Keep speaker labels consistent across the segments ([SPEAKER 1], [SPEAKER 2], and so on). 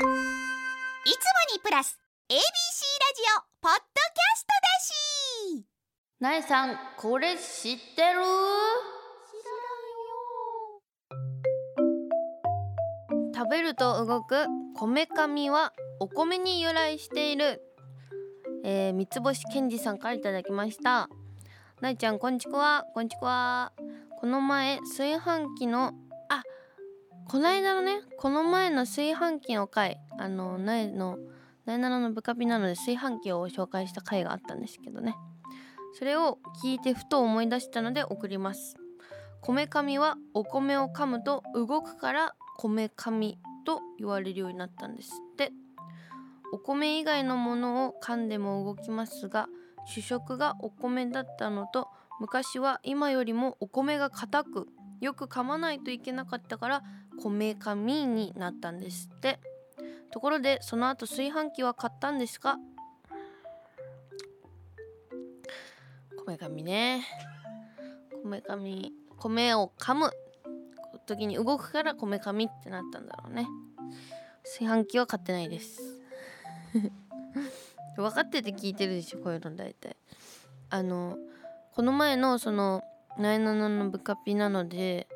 [SPEAKER 1] いつもにプラス ABC ラジオポッドキャストだし。
[SPEAKER 2] なえさんこれ知ってる？食べると動くこめかみはお米に由来している、えー、三つ星健二さんからいただきました。なえちゃんこんちくわこんちくわ。この前炊飯器のあこの間のねこの前の炊飯器の回あのなえのなえなののブカピなので炊飯器を紹介した回があったんですけどね。それを聞いてふと思い出したので送ります。こめかみはお米を噛むと動くからこめかみと言われるようになったんですって。お米以外のものを噛んでも動きますが主食がお米だったのと昔は今よりもお米が硬くよく噛まないといけなかったからこめかみになったんですって。ところでその後炊飯器は買ったんですかこめかみね。こめかみ米を噛む。時に動くからこめかみってなったんだろうね。炊飯器は買ってないです。分かってて聞いてるでしょこういうの大体。あのこの前のその「なえなののブカピ」なので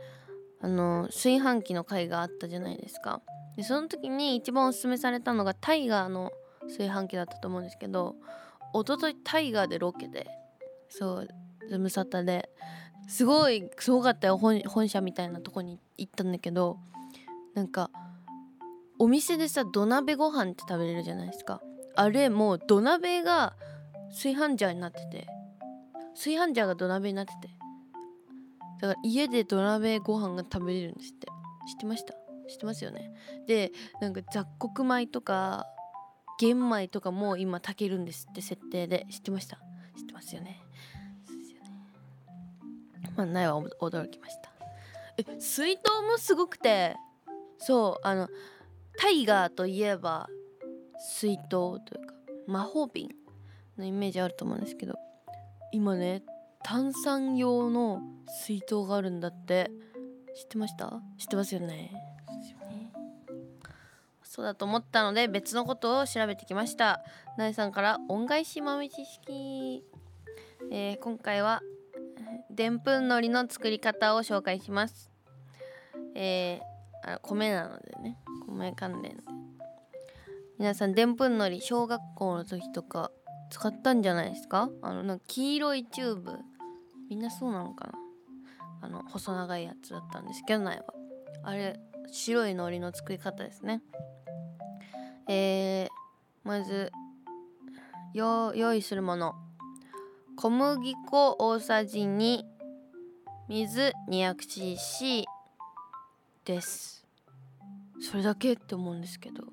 [SPEAKER 2] あの炊飯器の回があったじゃないですか。でその時に一番おすすめされたのがタイガーの炊飯器だったと思うんですけど一昨日タイガーでロケでそうズムサタですごいすごかったよ本本社みたいなとこに行ったんだけどなんかお店でさ土鍋ご飯って食べれるじゃないですか。あれもう土鍋が炊飯ジャーになってて炊飯ジャーが土鍋になってて。だから家で土鍋ご飯が食べれるんですって知ってました？知ってますよね？でなんか雑穀米とか玄米とかも今炊けるんですって設定で知ってました？知ってますよね？まあないは驚きました。え水筒もすごくてそうあのタイガーといえば水筒というか魔法瓶のイメージあると思うんですけど今ね炭酸用の水筒があるんだって。知ってました？知ってますよね。そうだと思ったので別のことを調べてきました。なえさんから恩返し豆知識、えー、今回はでんぷんのりの作り方を紹介します。えー、あ米なのでね。米関連で。皆さんでんぷんのり小学校の時とか使ったんじゃないですか？あのなんか黄色いチューブ。みんなそうなのかな？あの細長いやつだったんですけど苗は。あれ白い海苔の作り方ですね。えー、まず用意するもの。小麦粉大さじ2水 200cc です。それだけって思うんですけど。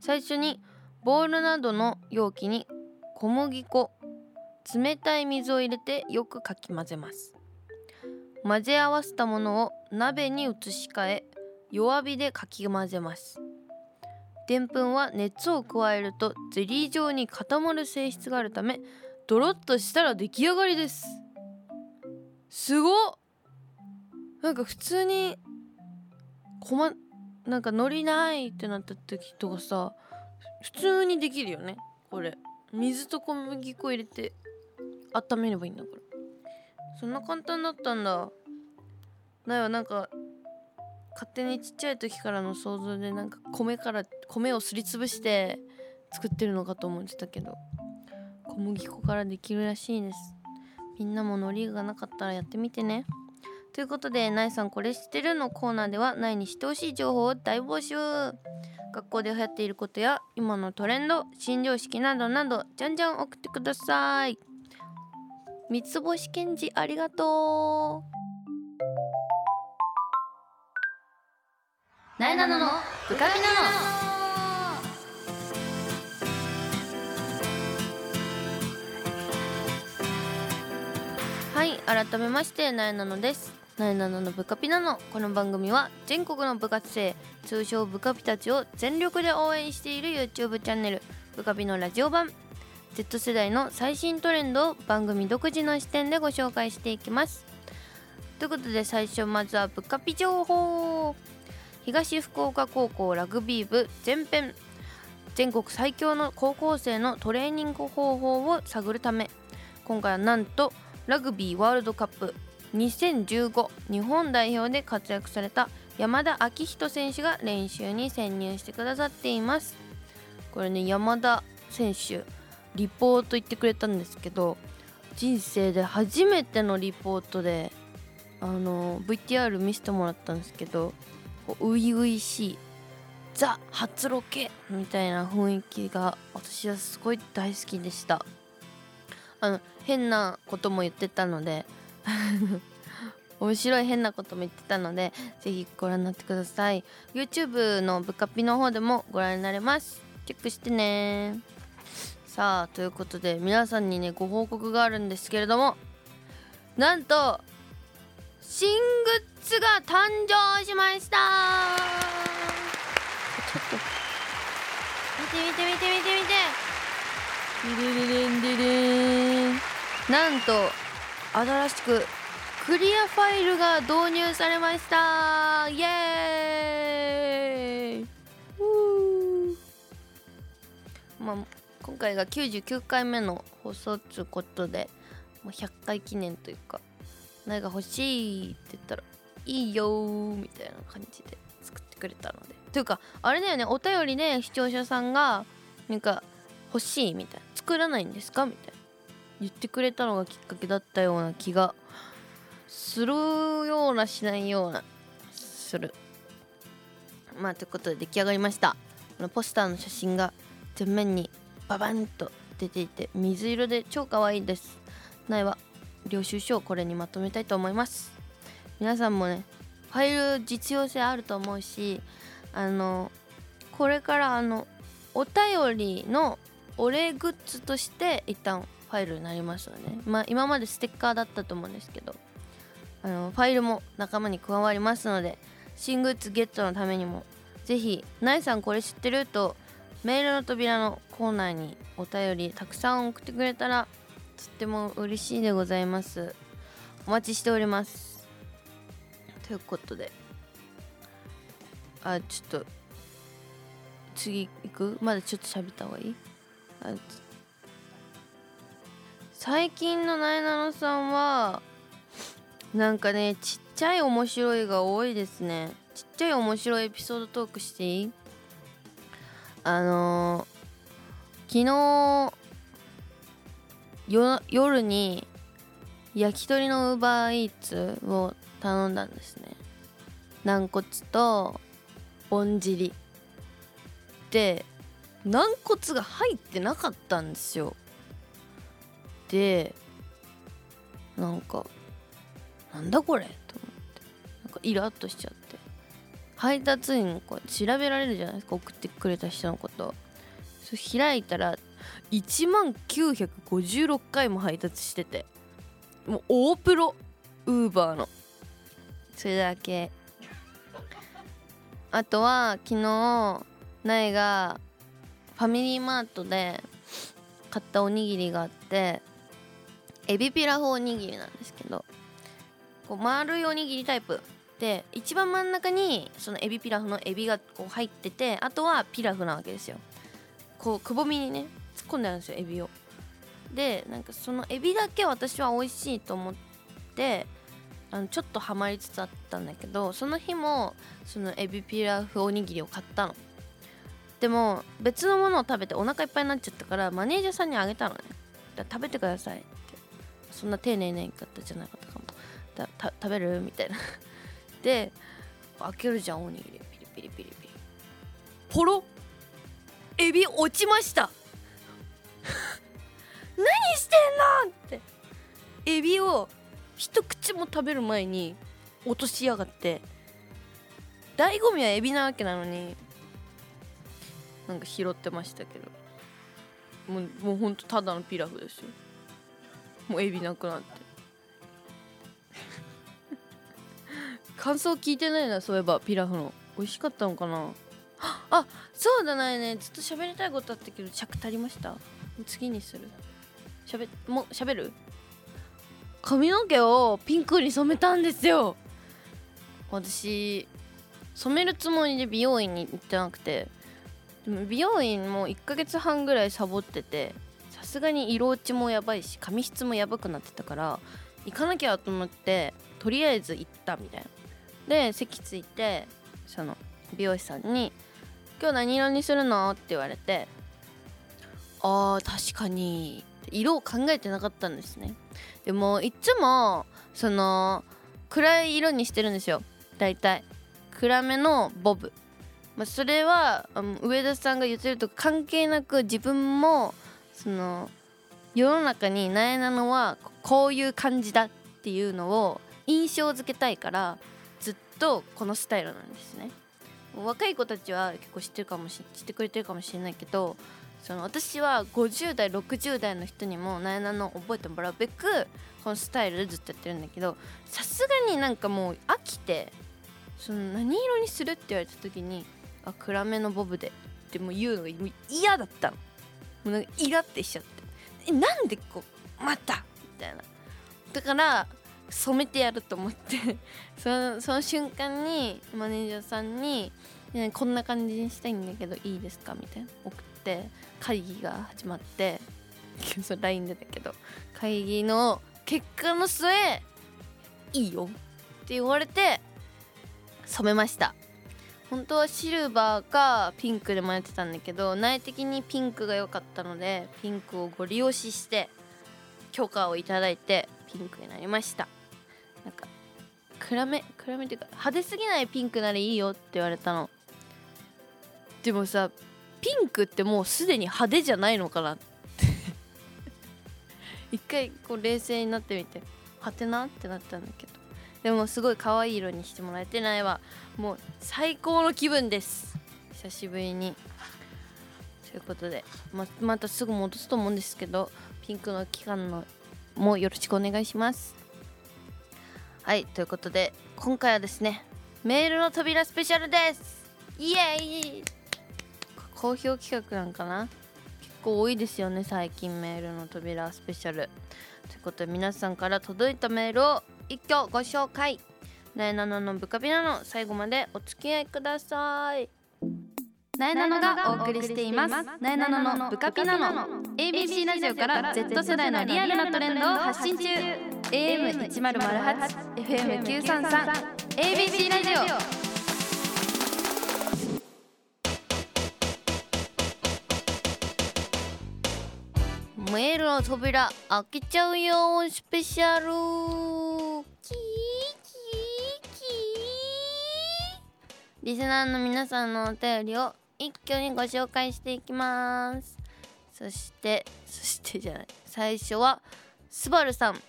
[SPEAKER 2] 最初にボウルなどの容器に小麦粉冷たい水を入れてよくかき混ぜます。混ぜ合わせたものを鍋に移し替え弱火でかき混ぜます。でんぷんは熱を加えるとゼリー状に固まる性質があるためドロッとしたら出来上がりです。すごっ。なんか普通にこまなんかノリないってなった時とかさ普通にできるよね。これ。水と小麦粉入れて温めればいいんだから。そんな簡単だったんだ。だよなんか勝手にちっちゃい時からの想像でなんか米から米をすりつぶして作ってるのかと思ってたけど。小麦粉からできるらしいです。みんなも海苔がなかったらやってみてね。ということで「なえさんこれ知ってる?」のコーナーではなえに知ってほしい情報を大募集。学校で流行っていることや今のトレンド新常識などなどじゃんじゃん送ってください。三つ星賢治ありがとう。なえなののブカピナのはい改めましてなえなのです。なえなののブカピナのこの番組は全国の部活生通称ブカピたちを全力で応援している YouTube チャンネルブカピのラジオ版 Z 世代の最新トレンドを番組独自の視点でご紹介していきます。ということで最初まずはブカピ情報。東福岡高校ラグビー部前編。全国最強の高校生のトレーニング方法を探るため。今回はなんとラグビーワールドカップ2015日本代表で活躍された山田昭仁選手が練習に潜入してくださっています。これね山田選手リポート言ってくれたんですけど人生で初めてのリポートであの VTR 見せてもらったんですけど初々しいザ初ロケみたいな雰囲気が私はすごい大好きでした。あの変なことも言ってたので 面白い変なことも言ってたのでぜひご覧になってください。YouTube のブカピの方でもご覧になれます。チェックしてねさあということで皆さんにねご報告があるんですけれどもなんと新グッズが誕生しました。ちょっと見て見て見て見て見て。デレレレンデレン。なんと新しくクリアファイルが導入されました。イエーイ。まあ今回が99回目の放送っつうことでもう100回記念というか何が欲しいって言ったらいいよみたいな感じで作ってくれたので。というかあれだよねお便りで視聴者さんがなんか欲しいみたいな。作らないんですかみたいな。言ってくれたのがきっかけだったような気がするようなしないようなする。まあということで出来上がりました。このポスターの写真が前面にババンと出ていて水色で超可愛いです苗は領収書をこれにまとめたいと思います皆さんもねファイル実用性あると思うしあのこれからあのお便りのお礼グッズとして一旦ファイルになりますので、ね、まあ今までステッカーだったと思うんですけどあのファイルも仲間に加わりますので新グッズゲットのためにもぜひ「ナイさんこれ知ってる?」とメールの扉のコーナーにお便りたくさん送ってくれたらとっても嬉しいでございます。お待ちしております。ということで。あちょっと次行く？まだちょっと喋った方がいい？最近のなえなのさんはなんかねちっちゃい面白いが多いですね。ちっちゃい面白いエピソードトークしていい？あのー、昨日夜に焼き鳥のウーバーイーツを頼んだんですね。軟骨とぼんじり。で軟骨が入ってなかったんですよ。でなんかなんだこれ？と思って。なんかイラッとしちゃって。配達員にこう調べられるじゃないですか送ってくれた人のこと。そ開いたら1万956回も配達しててもう大プロウーバーの。それだけ。あとは昨日苗がファミリーマートで買ったおにぎりがあってエビピラフおにぎりなんですけどこう丸いおにぎりタイプ。で一番真ん中にそのエビピラフのエビがこう入っててあとはピラフなわけですよ。こうくぼみにね突っ込んであるんですよエビを。でなんかそのエビだけ私は美味しいと思ってあのちょっとハマりつつあったんだけどその日もそのエビピラフおにぎりを買ったの。でも別のものを食べてお腹いっぱいになっちゃったからマネージャーさんにあげたのね。食べてくださいって。そんな丁寧な言い方じゃなかったかも。食べる？みたいな。で開けるじゃんおにぎり。ピリピリピリ。ピリポロ？エビ落ちました。何してんのって。エビを一口も食べる前に落としやがって。醍醐味はエビなわけなのに。なんか拾ってましたけど。もうもうほんとただのピラフですよ。もうエビなくなって。感想聞いてないなそういえばピラフの。美味しかったのかな？あそうだないねずっと喋りたいことあったけど尺足りました？次にする。しゃべも喋る？髪の毛をピンクに染めたんですよ。私染めるつもりで美容院に行ってなくてでも美容院も1ヶ月半ぐらいサボっててさすがに色落ちもやばいし髪質もやばくなってたから行かなきゃと思ってとりあえず行ったみたいな。で席ついてその美容師さんに「今日何色にするの?」って言われて「あー確かに」色を考えてなかったんですね。でもいつもその暗い色にしてるんですよ。大体。暗めのボブ、まあ、それは上田さんが言ってると関係なく自分もその世の中になえなのはこういう感じだっていうのを印象付けたいからとこのスタイルなんですね。若い子たちは結構知ってるかもし知ってくれてるかもしれないけどその私は50代60代の人にもなえなの覚えてもらうべくこのスタイルでずっとやってるんだけどさすがになんかもう飽きてその何色にするって言われた時にあ暗めのボブでってもう言うのが嫌だったの。もうなんかイラってしちゃって。えなんでこうまたみたいな。だから染めてやると思って そのその瞬間にマネージャーさんに「ねこんな感じにしたいんだけどいいですか?」みたいな送って会議が始まって そ LINE でだけど会議の結果の末「いいよ」って言われて染めました本当はシルバーかピンクで迷ってたんだけど内的にピンクが良かったのでピンクをご利用しして許可をいただいてピンクになりましたなんか暗め暗めっていうか派手すぎないピンクならいいよって言われたの。でもさピンクってもうすでに派手じゃないのかなって。一回こう冷静になってみてはてなってなったんだけど。でもすごい可愛い色にしてもらえてないわ。もう最高の気分です。久しぶりに。ということでままたすぐ戻すと思うんですけどピンクの期間のもよろしくお願いします。はいということで今回はですねメールの扉スペシャルです。イエーイ。好評企画なんかな？結構多いですよね最近メールの扉スペシャル。ということで皆さんから届いたメールを一挙ご紹介。なえなののブカビナの最後までお付き合いください。
[SPEAKER 3] なえなのがお送りしています。なえなののブカピナノ。ABC ラジオから Z 世代のリアルなトレンドを発信中。AM1008 FM933 ABC ラジオ。
[SPEAKER 2] メールの扉開けちゃうよスペシャル。キキキリスナーの皆さんのお便りを一挙にご紹介していきます。そしてそしてじゃない。最初はスバルさん。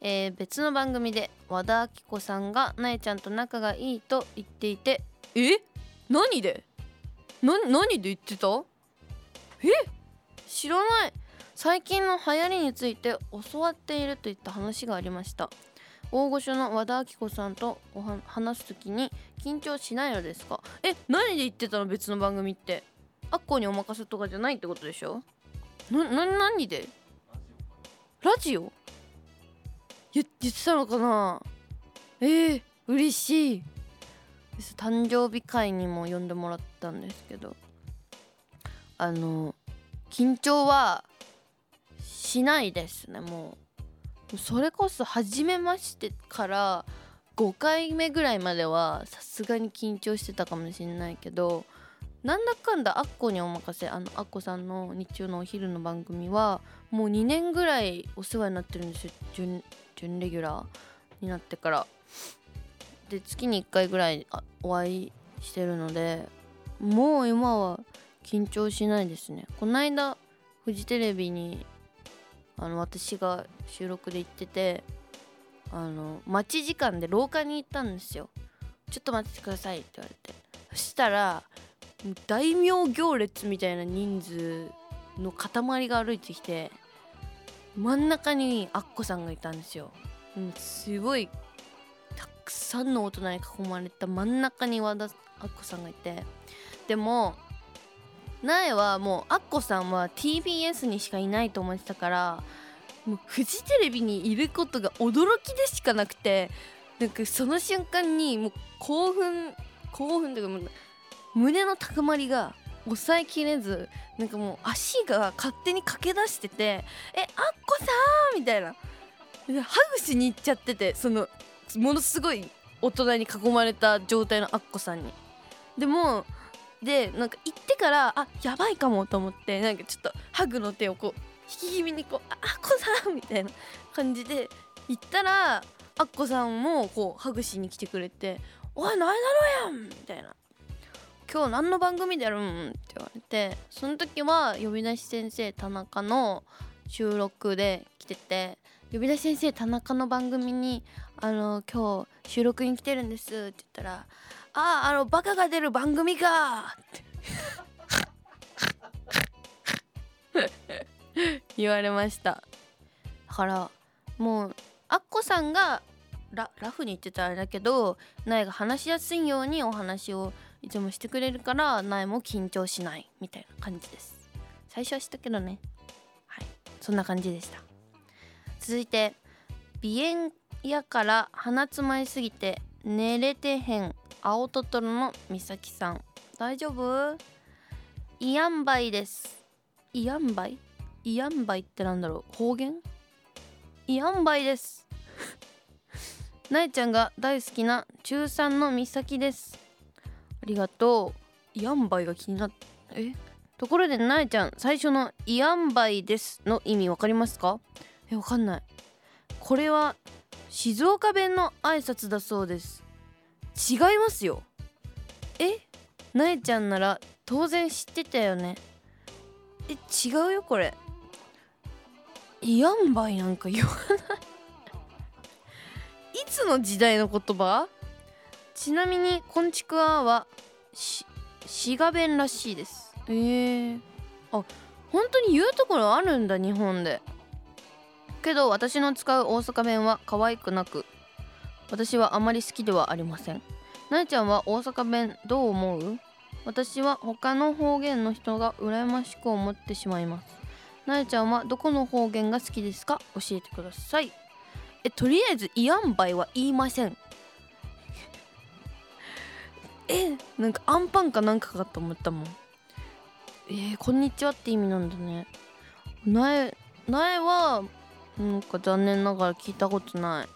[SPEAKER 2] えー別の番組で和田アキ子さんがなえちゃんと仲がいいと言っていてえ？何で？な何で言ってた？え？知らない。最近の流行りについて教わっているといった話がありました。大御所の和田アキ子さんとおは話す時に緊張しないのですか？え？何で言ってたの？別の番組って。アッコにお任せとかじゃないってことでしょ？なな何で？ラジオ？言ってたのかな？えー、嬉しい。誕生日会にも呼んでもらったんですけど。あの緊張はしないですねもう。それこそ初めましてから5回目ぐらいまではさすがに緊張してたかもしれないけどなんだかんだアッコにお任せあのアッコさんの日中のお昼の番組はもう2年ぐらいお世話になってるんですよ準レギュラーになってからで月に1回ぐらいお会いしてるのでもう今は緊張しないですね。この間フジテレビにあの私が収録で行っててあの待ち時間で廊下に行ったんですよちょっと待っててくださいって言われて。そしたら大名行列みたいな人数の塊が歩いてきて真ん中にアッコさんがいたんですよ。すごいたくさんの大人に囲まれた真ん中に和田アッコさんがいて。でも苗はもうアッコさんは TBS にしかいないと思ってたからもうフジテレビにいることが驚きでしかなくてなんかその瞬間にもう興奮興奮というか胸の高まりが抑えきれずなんかもう足が勝手に駆け出してて「えあっこさー!」みたいなでハグしに行っちゃっててそのものすごい大人に囲まれた状態のアッコさんにでもでなんか行ってからあやばいかもと思ってなんかちょっとハグの手をこう引き気味にこう「あアッコさん!」みたいな感じで行ったらアッコさんもこうハグしに来てくれて「おいないだろやん!」みたいな「今日何の番組でやるん?」って言われてその時は呼び出し先生田中の収録で来てて呼び出し先生田中の番組に「あの今日収録に来てるんです」って言ったら「あああのバカが出る番組か!」って 言われましただからもうアッコさんがララフに言ってたあれだけど苗が話しやすいようにお話をいつもしてくれるから苗も緊張しないみたいな感じです。最初はしたけどね。はい。そんな感じでした。続いて鼻炎やから鼻詰まりすぎて寝れてへん青トトロのみさきさん。大丈夫？イヤンバイです。イヤンバイ？イヤンバイってなんだろう？方言？イヤンバイです。なえちゃんが大好きな中3のみさきです。りがとう。イヤンバイが気になっえ？ところでなえちゃん最初のイヤンバイですの意味わかりますか？えわかんない。これは静岡弁の挨拶だそうです。違いますよ。え？なえちゃんなら当然知ってたよね。え違うよこれ。イヤンバイなんか言わない。いつの時代の言葉？ちなみに「こんちくわ」はし滋賀弁らしいです。えー、あ本当に言うところあるんだ日本で。けど私の使う大阪弁は可愛くなく私はあまり好きではありません。なえちゃんは大阪弁どう思う？私は他の方言の人が羨ましく思ってしまいます。なえちゃんはどこの方言が好きですか？教えてください。えとりあえずイヤンバイは言いません。えなんかアンパンかなんかかと思ったもん。えー、こんにちはって意味なんだね。なえなえはなんか残念ながら聞いたことない。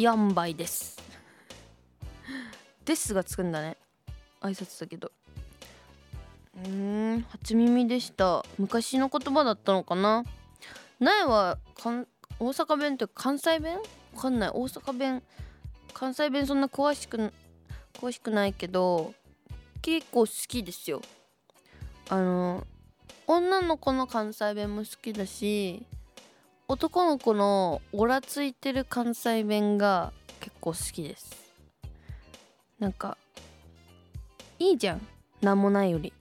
[SPEAKER 2] イヤンバイです。ですがつくんだね。挨拶だけど。うん初耳でした。昔の言葉だったのかな。苗はかん大阪弁って関西弁？わかんない。大阪弁関西弁そんな詳しく詳しくないけど結構好きですよ。あの女の子の関西弁も好きだし男の子のオラついてる関西弁が結構好きです。なんかいいじゃん。なんもないより。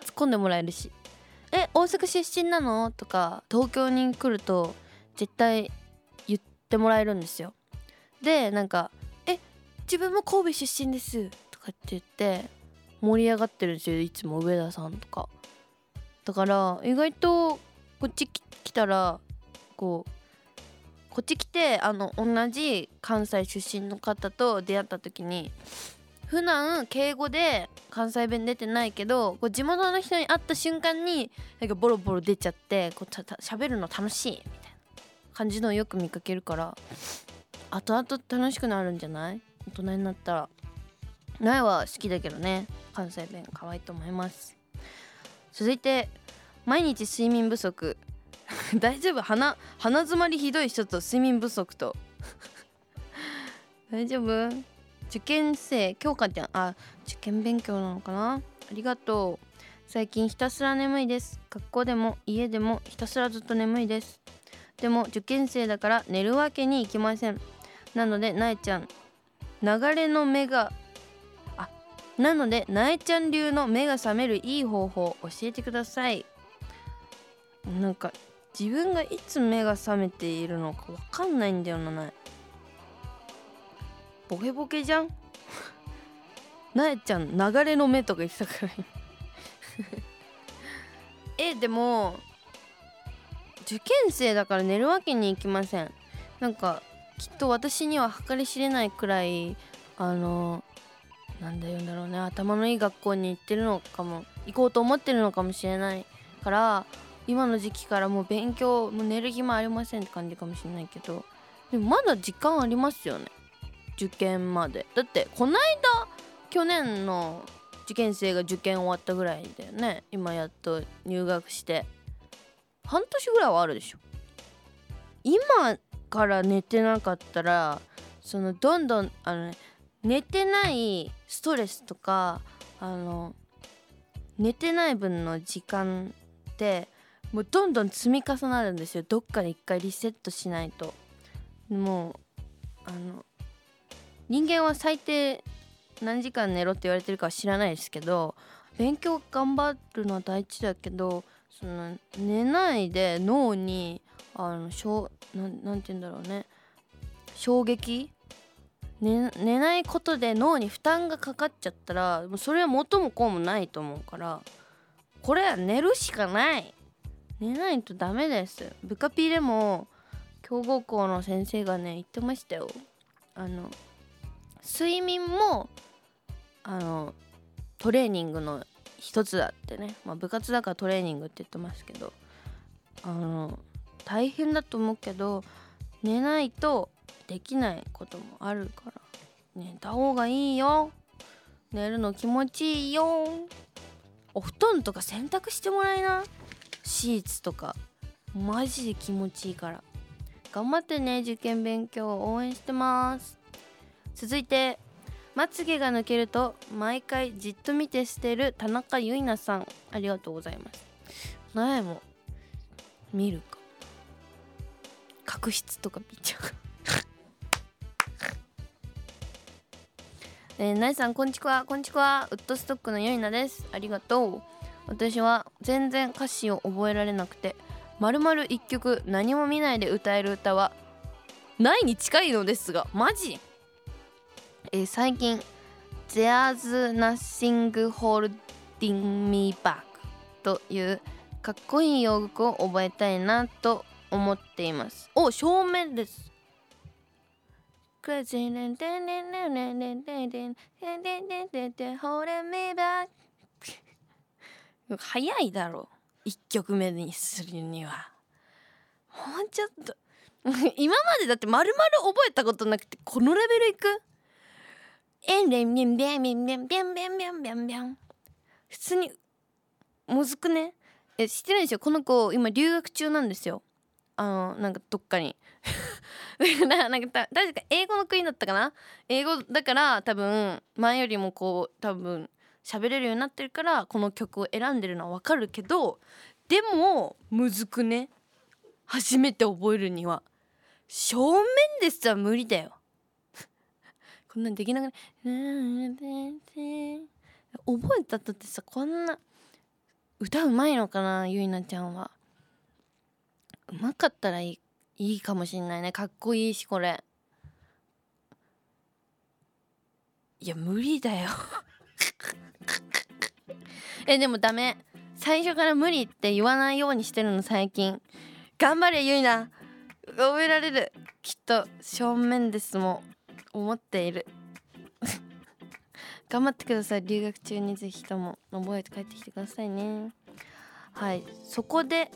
[SPEAKER 2] 突っ込んでもらえるし「え大阪出身なの?」とか東京に来ると絶対言ってもらえるんですよ。でなんか「自分も神戸出身です」とかって言って盛り上がってるんですよいつも上田さんとか。だから意外とこっち来たらこうこっち来てあの同じ関西出身の方と出会った時に普段敬語で関西弁出てないけどこう地元の人に会った瞬間になんかボロボロ出ちゃってこうたた喋るの楽しいみたいな感じのをよく見かけるから後々楽しくなるんじゃない？大人になったら苗は好きだけどね。関西弁可愛いと思います。続いて毎日睡眠不足。大丈夫？鼻鼻づまりひどい人と睡眠不足と。大丈夫？受験生教科ちゃんあ受験勉強なのかな？ありがとう。最近ひたすら眠いです。学校でも家でもひたすらずっと眠いです。でも受験生だから寝るわけにいきません。なのでなえちゃん流れの目があなのでなえちゃん流の目が覚めるいい方法教えてください。なんか自分がいつ目が覚めているのかわかんないんだよななえボケボケじゃん？なえちゃん流れの目とか言ってたから えでも受験生だから寝るわけにいきません。なんかきっと私には計り知れないくらいあのなんだ言うんだろうね頭のいい学校に行ってるのかも行こうと思ってるのかもしれないから今の時期からもう勉強もう寝る暇ありませんって感じかもしれないけどでもまだ時間ありますよね受験まで。だってこないだ去年の受験生が受験終わったぐらいだよね今やっと入学して。半年ぐらいはあるでしょ。今から寝てなかったらそのどんどんあの、ね、寝てないストレスとかあの寝てない分の時間ってもうどんどん積み重なるんですよ。どっかで一回リセットしないと。もうあの人間は最低何時間寝ろって言われてるかは知らないですけど勉強頑張るのは大事だけどその寝ないで脳にあのしょうななんて言うんだろうね。衝撃？寝寝ないことで脳に負担がかかっちゃったらもうそれは元も子もないと思うからこれは寝るしかない。寝ないとダメです。部下ピーでも強豪校の先生がね言ってましたよ。あの睡眠もあのトレーニングの一つだってね、まあ、部活だからトレーニングって言ってますけど。あの大変だと思うけど寝ないとできないこともあるから。寝た方がいいよ。寝るの気持ちいいよ。お布団とか洗濯してもらいな。シーツとか。マジで気持ちいいから。頑張ってね受験勉強応援してます。続いてまつげが抜けると毎回じっと見て捨てる田中ゆいなさん。ありがとうございます。苗も見るか。角質とか見ちゃう。えー、なえさんこんちくわこんちくわウッドストックのゆいなです。ありがとう。私は全然歌詞を覚えられなくてまるまる一曲何も見ないで歌える歌はないに近いのですがマジ？えー、最近 There's Nothing Holding Me Back というかっこいい洋楽を覚えたいなと思っています。お正面です。早いだろ1曲目にするにはもうちょっと今までだってまるまる覚えたことなくてこのレベルいくえんれんびんびんびんびんびんびんびんびんびん普通にむずくねえ知ってるんですよこの子今留学中なんですよあのなんかどっかに。なんか確か英語の国だったかな？英語だから多分前よりもこう多分喋れるようになってるからこの曲を選んでるのはわかるけどでもむずくね？初めて覚えるには。正面ですは無理だよ。こんなんできなくない？覚えたとってさこんな歌うまいのかなゆいなちゃんは。うまかったらいいいいかもしんないね。かっこいいしこれ。いや無理だよ。えでもダメ。最初から無理って言わないようにしてるの最近。頑張れゆいな覚えられる。きっと正面ですも思っている。頑張ってください。留学中にぜひとも。覚えて帰ってきてくださいね。はい。そこで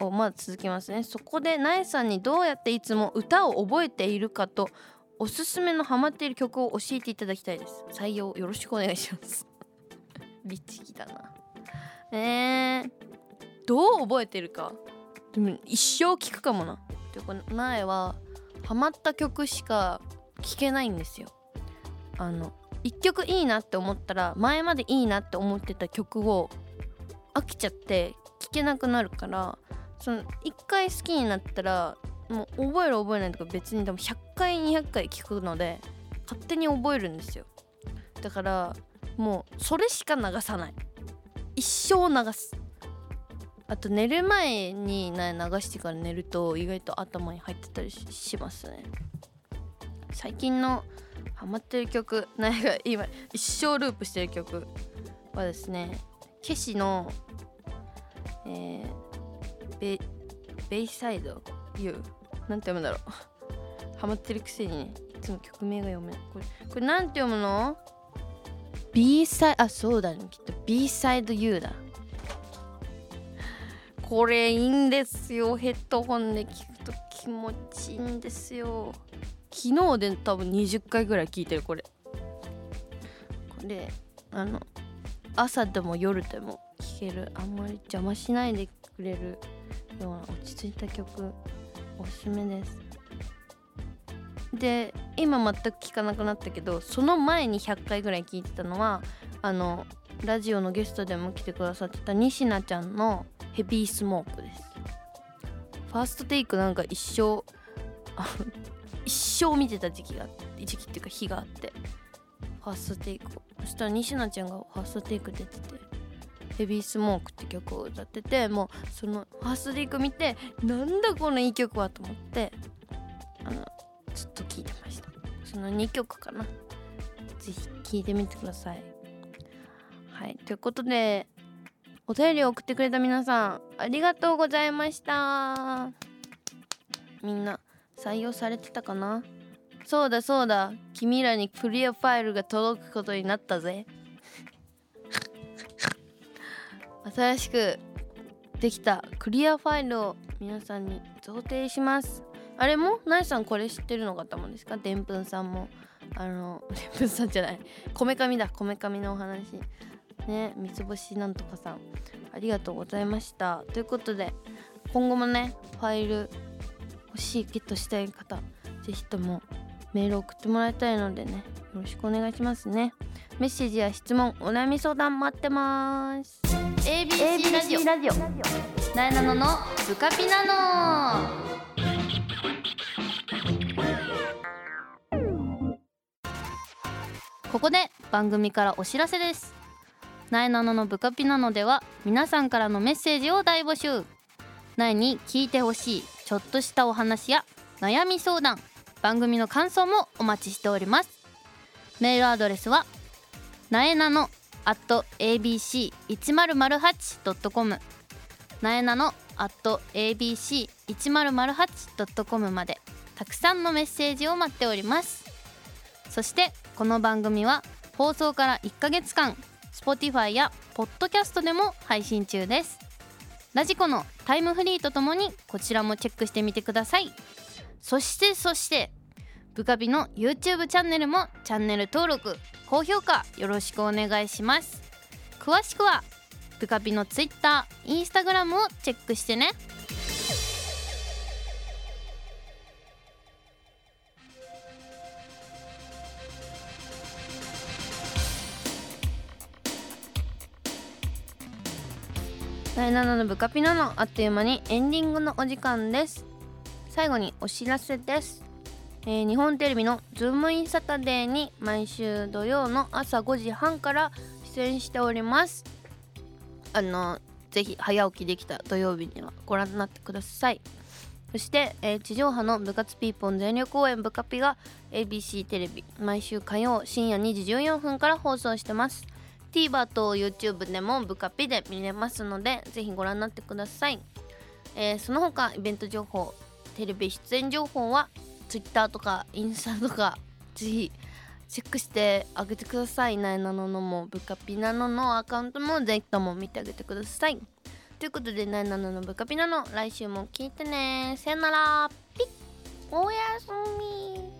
[SPEAKER 2] おまだ続きますね。そこでなえさんにどうやっていつも歌を覚えているかとおすすめのハマっている曲を教えていただきたいです。採用よろしくお願いします。律儀だな。えー、どう覚えてるか？でも一生聞くかもな。てかなえはハマった曲しか聴けないんですよ。あの一曲いいなって思ったら前までいいなって思ってた曲を飽きちゃって聴けなくなるからその一回好きになったらもう覚える覚えないとか別にでも100回200回聞くので勝手に覚えるんですよ。だからもうそれしか流さない。一生流す。あと寝る前に、ね、流してから寝ると意外と頭に入ってたりしますね。最近のハマってる曲なんか今一生ループしてる曲はですねケシの、えー、ベベイサイドいう？なんて読むんだろう。ハマってるくせにねいつも曲名が読めない。これこれなんて読むの？B サイあそうだね。きっと。B サイド U だ。これいいんですよ。ヘッドホンで聞くと気持ちいいんですよ。昨日で多分20回ぐらい聞いてるこれ。これあの朝でも夜でも聴ける。あんまり邪魔しないでくれるような落ち着いた曲おすすめです。で今全く聴かなくなったけどその前に100回ぐらい聴いてたのはあのラジオのゲストでも来てくださってた西名ちゃんの「ヘビースモーク」です。ファーストテイクなんか一生 一生見てた時期が時期っていうか日があってファーストテイク。そしたら西名ちゃんがファーストテイク出てて「ヘビースモーク」って曲を歌っててもうそのファーストテイク見てなんだこのいい曲はと思ってあのずっと聴いてましたその2曲かなぜひ聴いてみてくださいはいということでお便りを送ってくれた皆さんありがとうございましたみんな採用されてたかなそうだそうだ君らにクリアファイルが届くことになったぜ新しくできたクリアファイルを皆さんに贈呈します。あれも？なえさんこれ知ってるのかと思うんですか？でんぷんさんも。あのでんぷんさんじゃない。こめかみだ。こめかみのお話。ね三つ星なんとかさん。ありがとうございました。ということで今後もねファイル欲しいゲットしたい方ぜひともメール送ってもらいたいのでねよろしくお願いしますね。メッセージや質問お悩み相談待ってます。
[SPEAKER 3] ABC ラジオ。
[SPEAKER 2] ラジオ。
[SPEAKER 3] なえなののブカピナノ。ここで番組からお知らせです。なえなののブカピナノでは皆さんからのメッセージを大募集。なえに聞いてほしいちょっとしたお話や悩み相談。番組の感想もお待ちしております。メールアドレスはなえなの at abc1008.com なえなの at abc1008.com までたくさんのメッセージを待っております。そしてこの番組は放送から1ヶ月間 Spotify や Podcast でも配信中です。ラジコのタイムフリーとともにこちらもチェックしてみてください。そしてそしてブカビの YouTube チャンネルもチャンネル登録高評価よろしくお願いします。詳しくはブカビの Twitter、Instagram をチェックしてね。
[SPEAKER 2] 第7のブカピナのあっという間にエンディングのお時間です。最後にお知らせです、えー日本テレビのズームインサタデーに毎週土曜の朝5時半から出演しております。あのぜひ早起きできた土曜日にはご覧になってください。そして、えー地上波の部活ピーポー全力応援ブカピが ABC テレビ毎週火曜深夜2時14分から放送してます。TVer と YouTube でもブカピで見れますのでぜひご覧になってください、えーその他イベント情報テレビ出演情報は Twitter とかインスタとかぜひチェックしてあげてください。なえなののもブカピナノのアカウントもぜひとも見てあげてください。ということでなえなののブカピナノ来週も聞いてね。さよなら。ピッ。おやすみ。